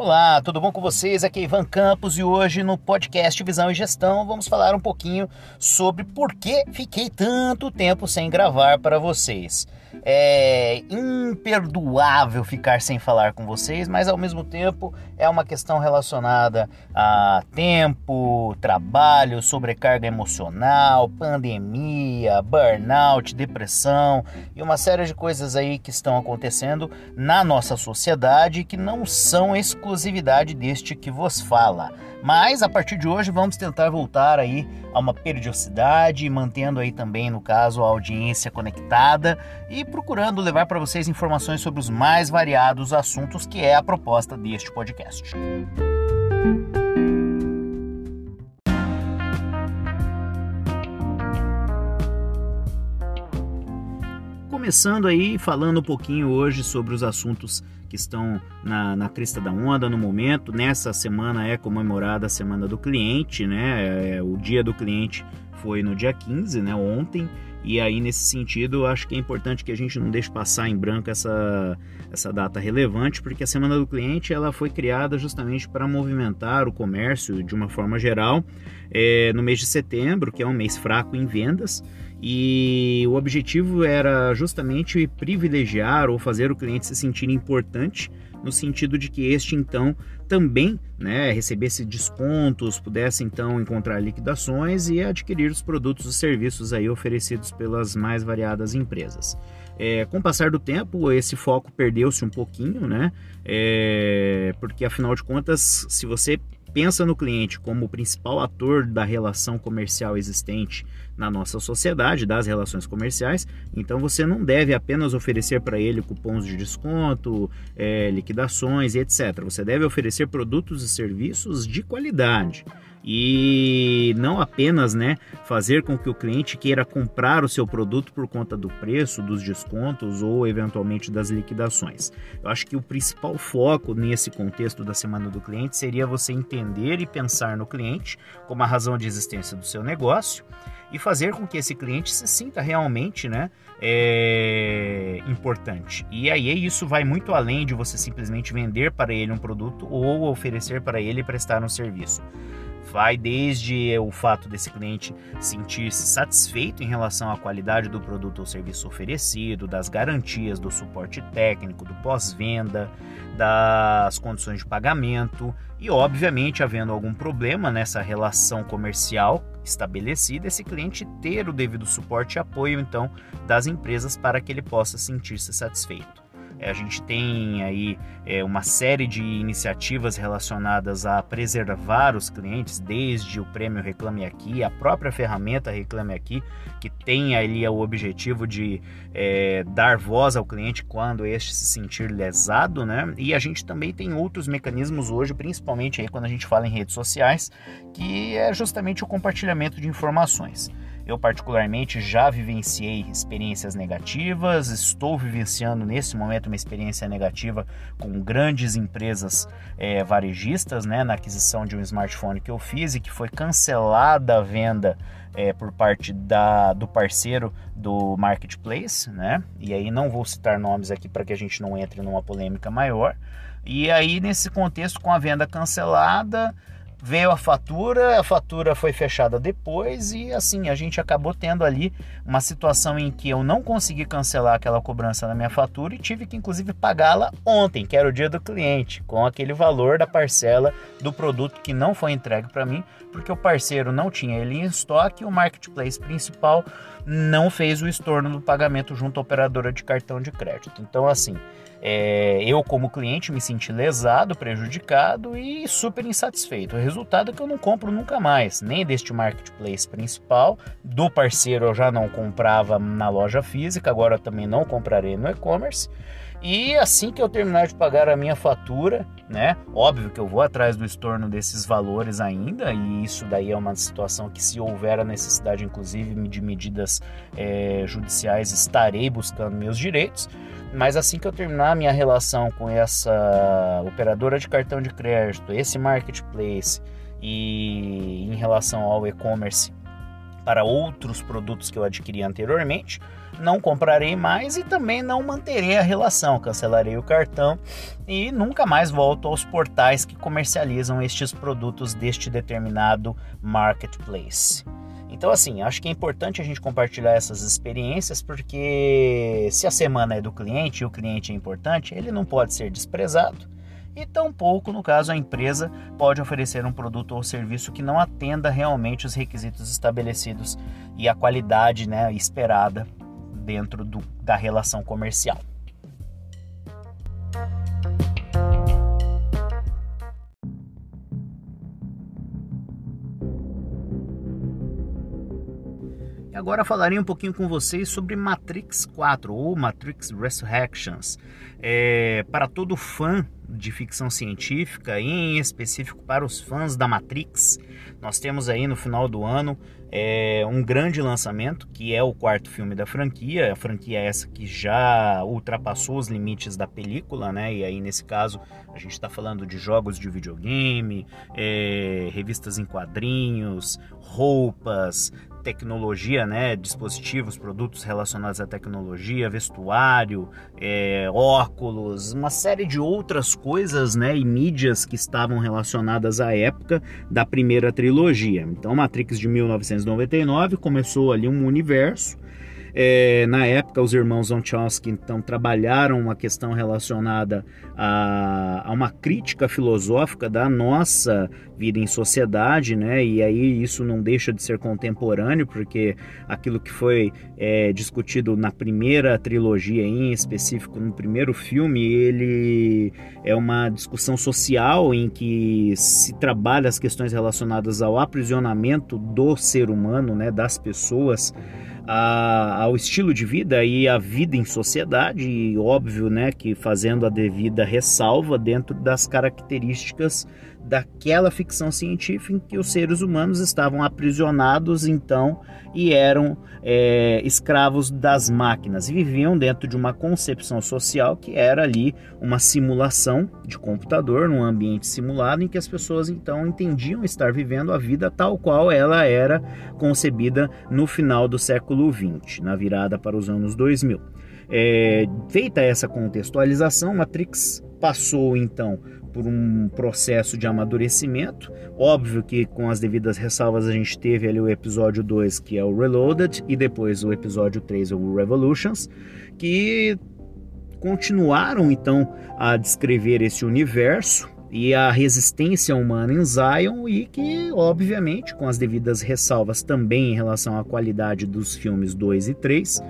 Olá, tudo bom com vocês? Aqui é Ivan Campos e hoje no podcast Visão e Gestão vamos falar um pouquinho sobre por que fiquei tanto tempo sem gravar para vocês. É imperdoável ficar sem falar com vocês, mas ao mesmo tempo é uma questão relacionada a tempo, trabalho, sobrecarga emocional, pandemia, burnout, depressão e uma série de coisas aí que estão acontecendo na nossa sociedade que não são exclusividade deste que vos fala. Mas a partir de hoje vamos tentar voltar aí a uma periodicidade, mantendo aí também, no caso, a audiência conectada e procurando levar para vocês informações sobre os mais variados assuntos que é a proposta deste podcast. Começando aí falando um pouquinho hoje sobre os assuntos que estão na, na crista da onda no momento. Nessa semana é comemorada a Semana do Cliente, né? É, o dia do cliente foi no dia 15, né? Ontem. E aí, nesse sentido, acho que é importante que a gente não deixe passar em branco essa, essa data relevante, porque a Semana do Cliente ela foi criada justamente para movimentar o comércio de uma forma geral é, no mês de setembro, que é um mês fraco em vendas e o objetivo era justamente privilegiar ou fazer o cliente se sentir importante no sentido de que este então também né, recebesse descontos, pudesse então encontrar liquidações e adquirir os produtos e serviços aí oferecidos pelas mais variadas empresas. É, com o passar do tempo, esse foco perdeu-se um pouquinho, né? É, porque afinal de contas, se você pensa no cliente como o principal ator da relação comercial existente na nossa sociedade, das relações comerciais, então você não deve apenas oferecer para ele cupons de desconto, é, liquidações e etc. Você deve oferecer produtos e serviços de qualidade e não apenas né, fazer com que o cliente queira comprar o seu produto por conta do preço, dos descontos ou eventualmente das liquidações. Eu acho que o principal foco nesse contexto da semana do cliente seria você entender e pensar no cliente como a razão de existência do seu negócio e fazer com que esse cliente se sinta realmente né, é, importante. E aí isso vai muito além de você simplesmente vender para ele um produto ou oferecer para ele prestar um serviço. Vai desde o fato desse cliente sentir-se satisfeito em relação à qualidade do produto ou serviço oferecido, das garantias, do suporte técnico, do pós-venda, das condições de pagamento e, obviamente, havendo algum problema nessa relação comercial estabelecida, esse cliente ter o devido suporte e apoio então das empresas para que ele possa sentir-se satisfeito. É, a gente tem aí é, uma série de iniciativas relacionadas a preservar os clientes, desde o prêmio Reclame Aqui, a própria ferramenta Reclame Aqui, que tem ali o objetivo de é, dar voz ao cliente quando este se sentir lesado, né? E a gente também tem outros mecanismos hoje, principalmente aí quando a gente fala em redes sociais, que é justamente o compartilhamento de informações. Eu, particularmente, já vivenciei experiências negativas, estou vivenciando nesse momento uma experiência negativa com grandes empresas é, varejistas, né, na aquisição de um smartphone que eu fiz e que foi cancelada a venda é, por parte da, do parceiro do marketplace, né? E aí não vou citar nomes aqui para que a gente não entre numa polêmica maior. E aí, nesse contexto, com a venda cancelada, veio a fatura, a fatura foi fechada depois e assim a gente acabou tendo ali uma situação em que eu não consegui cancelar aquela cobrança na minha fatura e tive que inclusive pagá-la ontem, que era o dia do cliente, com aquele valor da parcela do produto que não foi entregue para mim, porque o parceiro não tinha ele em estoque e o marketplace principal não fez o estorno do pagamento junto à operadora de cartão de crédito. Então assim, é, eu, como cliente, me senti lesado, prejudicado e super insatisfeito. O resultado é que eu não compro nunca mais, nem deste marketplace principal, do parceiro eu já não comprava na loja física, agora também não comprarei no e-commerce. E assim que eu terminar de pagar a minha fatura, né? Óbvio que eu vou atrás do estorno desses valores ainda, e isso daí é uma situação que, se houver a necessidade, inclusive, de medidas é, judiciais, estarei buscando meus direitos. Mas assim que eu terminar a minha relação com essa operadora de cartão de crédito, esse marketplace e em relação ao e-commerce para outros produtos que eu adquiri anteriormente, não comprarei mais e também não manterei a relação, cancelarei o cartão e nunca mais volto aos portais que comercializam estes produtos deste determinado marketplace. Então, assim, acho que é importante a gente compartilhar essas experiências porque se a semana é do cliente e o cliente é importante, ele não pode ser desprezado e tampouco, no caso, a empresa pode oferecer um produto ou serviço que não atenda realmente os requisitos estabelecidos e a qualidade né, esperada dentro do, da relação comercial. Agora falarei um pouquinho com vocês sobre Matrix 4 ou Matrix Resurrections. É, para todo fã de ficção científica, em específico para os fãs da Matrix, nós temos aí no final do ano é, um grande lançamento que é o quarto filme da franquia. A franquia é essa que já ultrapassou os limites da película, né? E aí nesse caso a gente está falando de jogos de videogame, é, revistas em quadrinhos, roupas, tecnologia, né, dispositivos, produtos relacionados à tecnologia, vestuário, é, óculos, uma série de outras coisas, né, e mídias que estavam relacionadas à época da primeira trilogia. Então, Matrix de 1999 começou ali um universo é, na época, os irmãos Wachowski então trabalharam uma questão relacionada a, a, uma crítica filosófica da nossa vida em sociedade, né? E aí isso não deixa de ser contemporâneo, porque aquilo que foi é, discutido na primeira trilogia, em específico no primeiro filme, ele é uma discussão social em que se trabalha as questões relacionadas ao aprisionamento do ser humano, né? Das pessoas a, ao estilo de vida e à vida em sociedade, e óbvio, né, que fazendo a devida ressalva dentro das características daquela ficção científica em que os seres humanos estavam aprisionados então e eram é, escravos das máquinas viviam dentro de uma concepção social que era ali uma simulação de computador num ambiente simulado em que as pessoas então entendiam estar vivendo a vida tal qual ela era concebida no final do século XX, na virada para os anos 2000. É, feita essa contextualização, Matrix passou então por um processo de amadurecimento. Óbvio que com as devidas ressalvas a gente teve ali o episódio 2, que é o Reloaded, e depois o episódio 3, o Revolutions, que continuaram então a descrever esse universo e a resistência humana em Zion e que, obviamente, com as devidas ressalvas também em relação à qualidade dos filmes 2 e 3,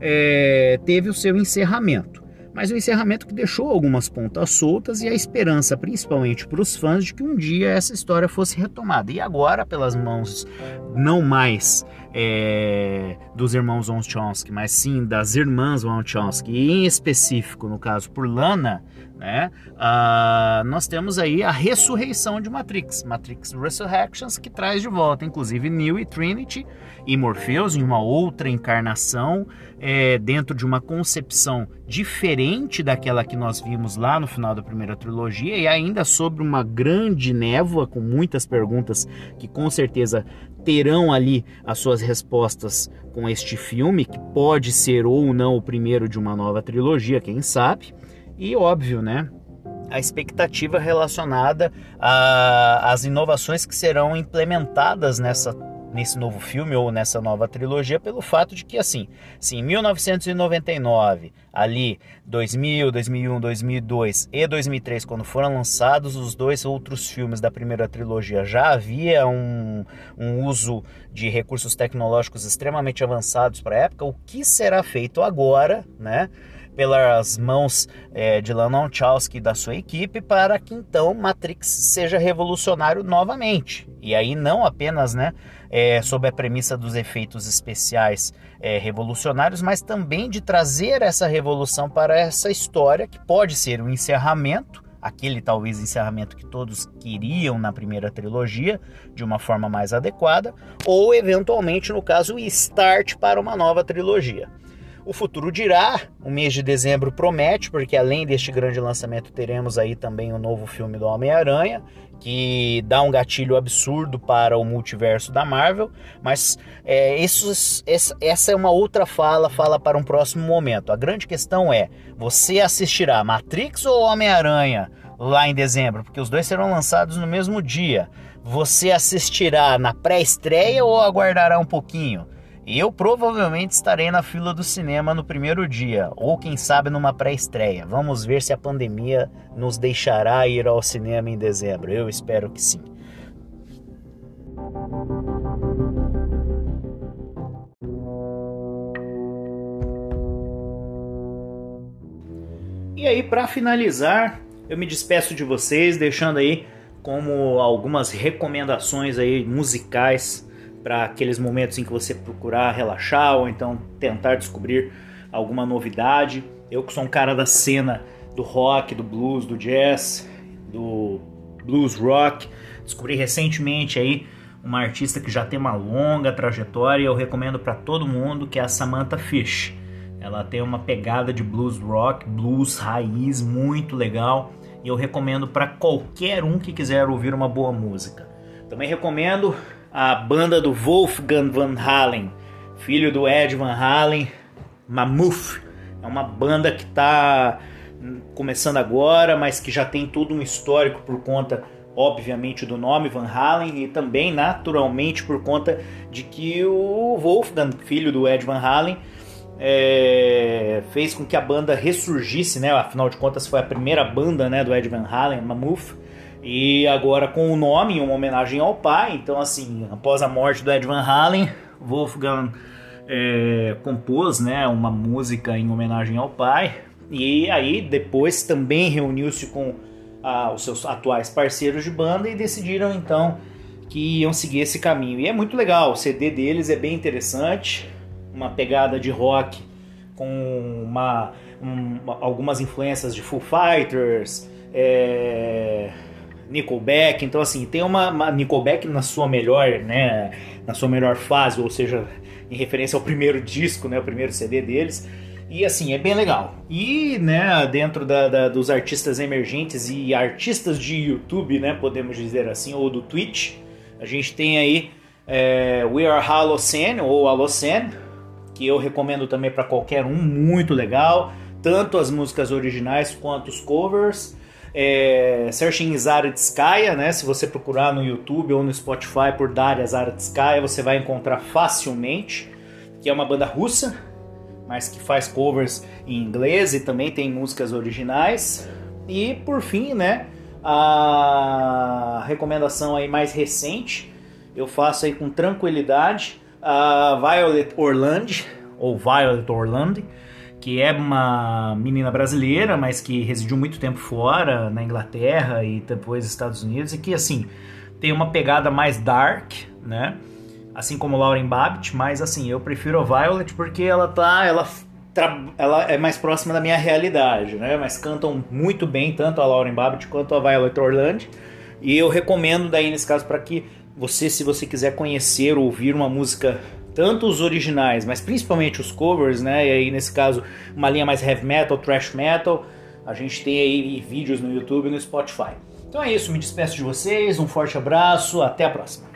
é, teve o seu encerramento mas um encerramento que deixou algumas pontas soltas e a esperança, principalmente para os fãs, de que um dia essa história fosse retomada. E agora, pelas mãos não mais é, dos irmãos Wachowski, mas sim das irmãs Wachowski, e em específico, no caso, por Lana, né? Uh, nós temos aí a ressurreição de Matrix, Matrix Resurrections, que traz de volta, inclusive, Neo e Trinity e Morpheus em uma outra encarnação, é, dentro de uma concepção diferente daquela que nós vimos lá no final da primeira trilogia, e ainda sobre uma grande névoa, com muitas perguntas que com certeza terão ali as suas respostas com este filme, que pode ser ou não o primeiro de uma nova trilogia, quem sabe. E óbvio, né? A expectativa relacionada às inovações que serão implementadas nessa nesse novo filme ou nessa nova trilogia pelo fato de que assim, em 1999, ali 2000, 2001, 2002 e 2003 quando foram lançados os dois outros filmes da primeira trilogia, já havia um, um uso de recursos tecnológicos extremamente avançados para a época, o que será feito agora, né? Pelas mãos é, de Lana Wachowski e da sua equipe para que então Matrix seja revolucionário novamente. E aí não apenas né, é, sob a premissa dos efeitos especiais é, revolucionários, mas também de trazer essa revolução para essa história que pode ser um encerramento aquele talvez encerramento que todos queriam na primeira trilogia, de uma forma mais adequada, ou eventualmente, no caso, o start para uma nova trilogia. O futuro dirá, o mês de dezembro promete, porque além deste grande lançamento, teremos aí também o novo filme do Homem-Aranha, que dá um gatilho absurdo para o multiverso da Marvel, mas é, essa é uma outra fala, fala para um próximo momento. A grande questão é: você assistirá Matrix ou Homem-Aranha lá em dezembro? Porque os dois serão lançados no mesmo dia. Você assistirá na pré-estreia ou aguardará um pouquinho? Eu provavelmente estarei na fila do cinema no primeiro dia, ou quem sabe numa pré-estreia. Vamos ver se a pandemia nos deixará ir ao cinema em dezembro. Eu espero que sim. E aí, para finalizar, eu me despeço de vocês, deixando aí como algumas recomendações aí musicais para aqueles momentos em que você procurar relaxar ou então tentar descobrir alguma novidade. Eu que sou um cara da cena do rock, do blues, do jazz, do blues rock, descobri recentemente aí uma artista que já tem uma longa trajetória e eu recomendo para todo mundo que é a Samantha Fish. Ela tem uma pegada de blues rock, blues raiz muito legal e eu recomendo para qualquer um que quiser ouvir uma boa música. Também recomendo a banda do Wolfgang Van Halen, filho do Ed Van Halen, Mammoth. É uma banda que está começando agora, mas que já tem todo um histórico por conta, obviamente, do nome Van Halen e também, naturalmente, por conta de que o Wolfgang, filho do Ed Van Halen, é, fez com que a banda ressurgisse, né? Afinal de contas, foi a primeira banda né, do Ed Van Halen, Mammoth. E agora com o nome, uma homenagem ao pai. Então, assim, após a morte do Ed Van Halen, Wolfgang é, compôs né, uma música em homenagem ao pai. E aí depois também reuniu-se com os seus atuais parceiros de banda e decidiram então que iam seguir esse caminho. E é muito legal, o CD deles é bem interessante, uma pegada de rock com uma, um, algumas influências de Foo Fighters, é, Nickelback, então assim, tem uma, uma Nickelback na sua melhor, né, na sua melhor fase, ou seja, em referência ao primeiro disco, né, o primeiro CD deles. E assim, é bem legal. E, né, dentro da, da, dos artistas emergentes e artistas de YouTube, né, podemos dizer assim, ou do Twitch, a gente tem aí é, We Are Halocene, ou Halocene, que eu recomendo também para qualquer um, muito legal. Tanto as músicas originais quanto os covers é, Searching Zaretskaya, né? Se você procurar no YouTube ou no Spotify por Daria Zaretskaya, você vai encontrar facilmente, que é uma banda russa, mas que faz covers em inglês e também tem músicas originais. E por fim, né, a recomendação aí mais recente, eu faço aí com tranquilidade, a Violet Orlando ou Violet Orlando que é uma menina brasileira, mas que residiu muito tempo fora, na Inglaterra e depois nos Estados Unidos, e que, assim, tem uma pegada mais dark, né? Assim como Lauren Babbitt, mas, assim, eu prefiro a Violet porque ela tá... Ela, ela é mais próxima da minha realidade, né? Mas cantam muito bem, tanto a Lauren Babbitt quanto a Violet Orlando. E eu recomendo daí, nesse caso, para que você, se você quiser conhecer ou ouvir uma música tanto os originais, mas principalmente os covers, né? E aí nesse caso uma linha mais heavy metal, thrash metal. A gente tem aí vídeos no YouTube e no Spotify. Então é isso, me despeço de vocês, um forte abraço, até a próxima.